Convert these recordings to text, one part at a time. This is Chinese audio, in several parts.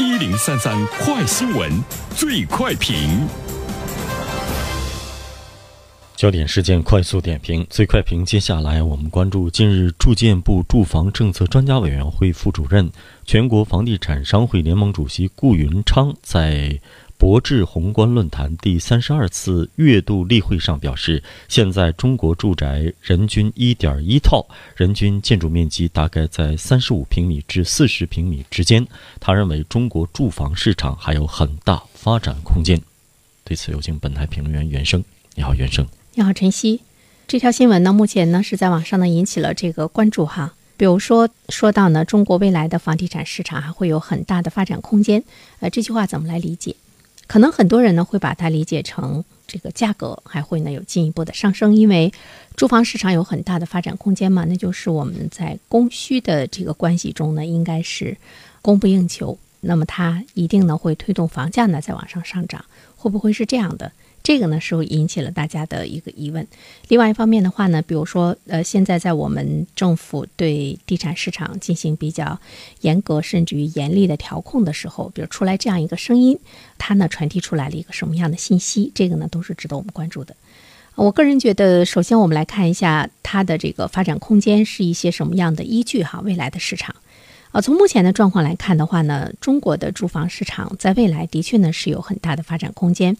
一零三三快新闻，最快评。焦点事件快速点评，最快评。接下来我们关注近日住建部住房政策专家委员会副主任、全国房地产商会联盟主席顾云昌在。博智宏观论坛第三十二次月度例会上表示，现在中国住宅人均一点一套，人均建筑面积大概在三十五平米至四十平米之间。他认为中国住房市场还有很大发展空间。对此，有请本台评论员袁生。你好，袁生。你好，晨曦。这条新闻呢，目前呢是在网上呢引起了这个关注哈。比如说，说到呢，中国未来的房地产市场还会有很大的发展空间。呃，这句话怎么来理解？可能很多人呢会把它理解成这个价格还会呢有进一步的上升，因为住房市场有很大的发展空间嘛，那就是我们在供需的这个关系中呢，应该是供不应求，那么它一定呢会推动房价呢再往上上涨，会不会是这样的？这个呢是引起了大家的一个疑问。另外一方面的话呢，比如说，呃，现在在我们政府对地产市场进行比较严格甚至于严厉的调控的时候，比如出来这样一个声音，它呢传递出来了一个什么样的信息？这个呢都是值得我们关注的。我个人觉得，首先我们来看一下它的这个发展空间是一些什么样的依据哈？未来的市场，啊，从目前的状况来看的话呢，中国的住房市场在未来的确呢是有很大的发展空间。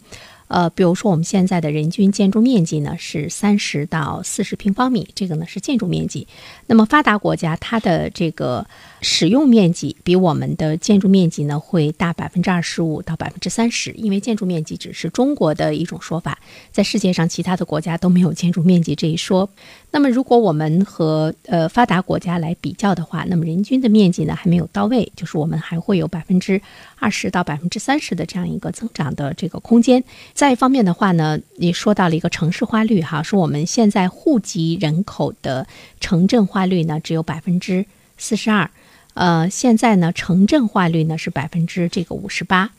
呃，比如说我们现在的人均建筑面积呢是三十到四十平方米，这个呢是建筑面积。那么发达国家它的这个使用面积比我们的建筑面积呢会大百分之二十五到百分之三十，因为建筑面积只是中国的一种说法，在世界上其他的国家都没有建筑面积这一说。那么如果我们和呃发达国家来比较的话，那么人均的面积呢还没有到位，就是我们还会有百分之二十到百分之三十的这样一个增长的这个空间。再一方面的话呢，也说到了一个城市化率哈，说我们现在户籍人口的城镇化率呢只有百分之四十二，呃，现在呢城镇化率呢是百分之这个五十八。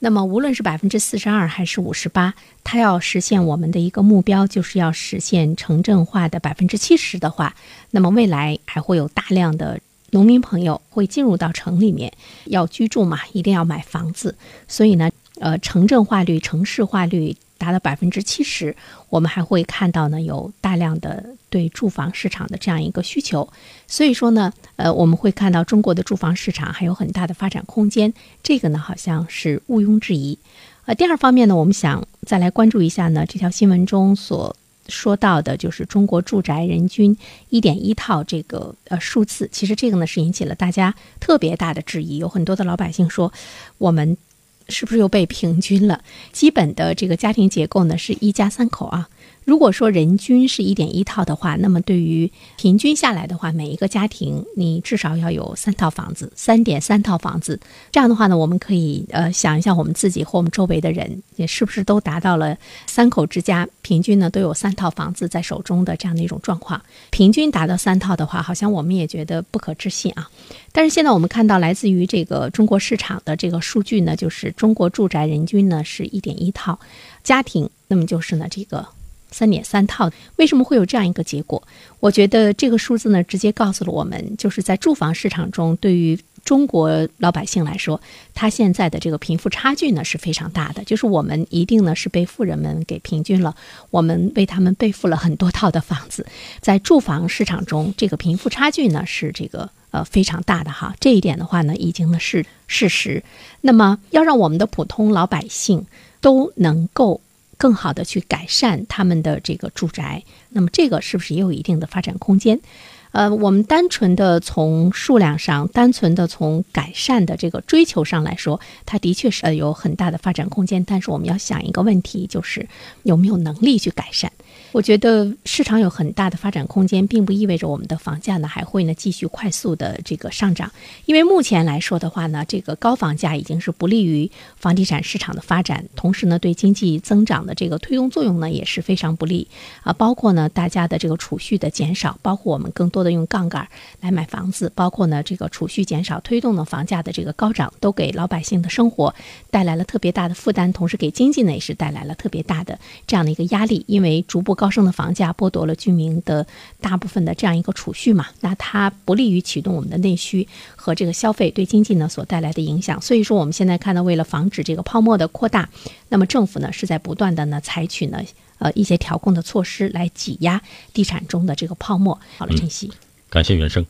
那么无论是百分之四十二还是五十八，它要实现我们的一个目标，就是要实现城镇化的百分之七十的话，那么未来还会有大量的农民朋友会进入到城里面要居住嘛，一定要买房子，所以呢。呃，城镇化率、城市化率达到百分之七十，我们还会看到呢，有大量的对住房市场的这样一个需求。所以说呢，呃，我们会看到中国的住房市场还有很大的发展空间，这个呢好像是毋庸置疑。呃，第二方面呢，我们想再来关注一下呢，这条新闻中所说到的，就是中国住宅人均一点一套这个呃数字，其实这个呢是引起了大家特别大的质疑，有很多的老百姓说我们。是不是又被平均了？基本的这个家庭结构呢是一家三口啊。如果说人均是一点一套的话，那么对于平均下来的话，每一个家庭你至少要有三套房子，三点三套房子。这样的话呢，我们可以呃想一下我们自己和我们周围的人，也是不是都达到了三口之家平均呢都有三套房子在手中的这样的一种状况？平均达到三套的话，好像我们也觉得不可置信啊。但是现在我们看到来自于这个中国市场的这个数据呢，就是中国住宅人均呢是一点一套家庭，那么就是呢这个。三点三套，为什么会有这样一个结果？我觉得这个数字呢，直接告诉了我们，就是在住房市场中，对于中国老百姓来说，他现在的这个贫富差距呢是非常大的。就是我们一定呢是被富人们给平均了，我们为他们背负了很多套的房子，在住房市场中，这个贫富差距呢是这个呃非常大的哈。这一点的话呢，已经呢是事实。那么要让我们的普通老百姓都能够。更好的去改善他们的这个住宅，那么这个是不是也有一定的发展空间？呃，我们单纯的从数量上，单纯的从改善的这个追求上来说，它的确是有很大的发展空间。但是我们要想一个问题，就是有没有能力去改善？我觉得市场有很大的发展空间，并不意味着我们的房价呢还会呢继续快速的这个上涨。因为目前来说的话呢，这个高房价已经是不利于房地产市场的发展，同时呢对经济增长的这个推动作用呢也是非常不利啊。包括呢大家的这个储蓄的减少，包括我们更多。多的用杠杆来买房子，包括呢这个储蓄减少，推动了房价的这个高涨，都给老百姓的生活带来了特别大的负担，同时给经济呢也是带来了特别大的这样的一个压力。因为逐步高升的房价剥夺了居民的大部分的这样一个储蓄嘛，那它不利于启动我们的内需和这个消费，对经济呢所带来的影响。所以说，我们现在看到，为了防止这个泡沫的扩大，那么政府呢是在不断的呢采取呢。呃，一些调控的措施来挤压地产中的这个泡沫。好了，晨曦，感谢袁生。